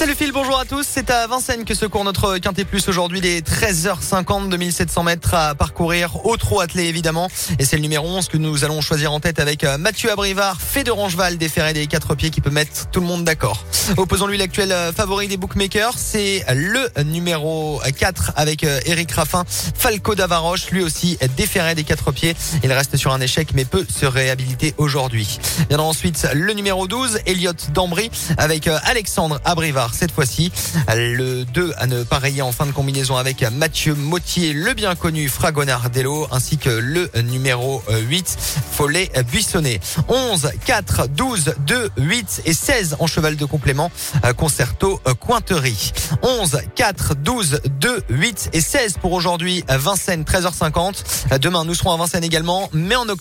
Salut Phil, bonjour à tous. C'est à Vincennes que se court notre Quintet Plus aujourd'hui. Les 13h50, 2700 mètres à parcourir au trot attelé évidemment. Et c'est le numéro 11 que nous allons choisir en tête avec euh, Mathieu Abrivard, fait de Rangeval, déféré des quatre pieds qui peut mettre tout le monde d'accord. Opposons-lui l'actuel euh, favori des bookmakers. C'est le numéro 4 avec euh, Eric Raffin, Falco Davaroche, lui aussi déféré des quatre pieds. Il reste sur un échec mais peut se réhabiliter aujourd'hui. Viendra ensuite le numéro 12, Elliot Dambry avec Alexandre Abrivard cette fois-ci. Le 2 à ne pas rayer en fin de combinaison avec Mathieu Mottier, le bien connu Fragonardello, ainsi que le numéro 8, Follet Buissonnet. 11, 4, 12, 2, 8 et 16 en cheval de complément, concerto Cointerie. 11, 4, 12, 2, 8 et 16 pour aujourd'hui, Vincennes, 13h50. Demain, nous serons à Vincennes également, mais en octobre,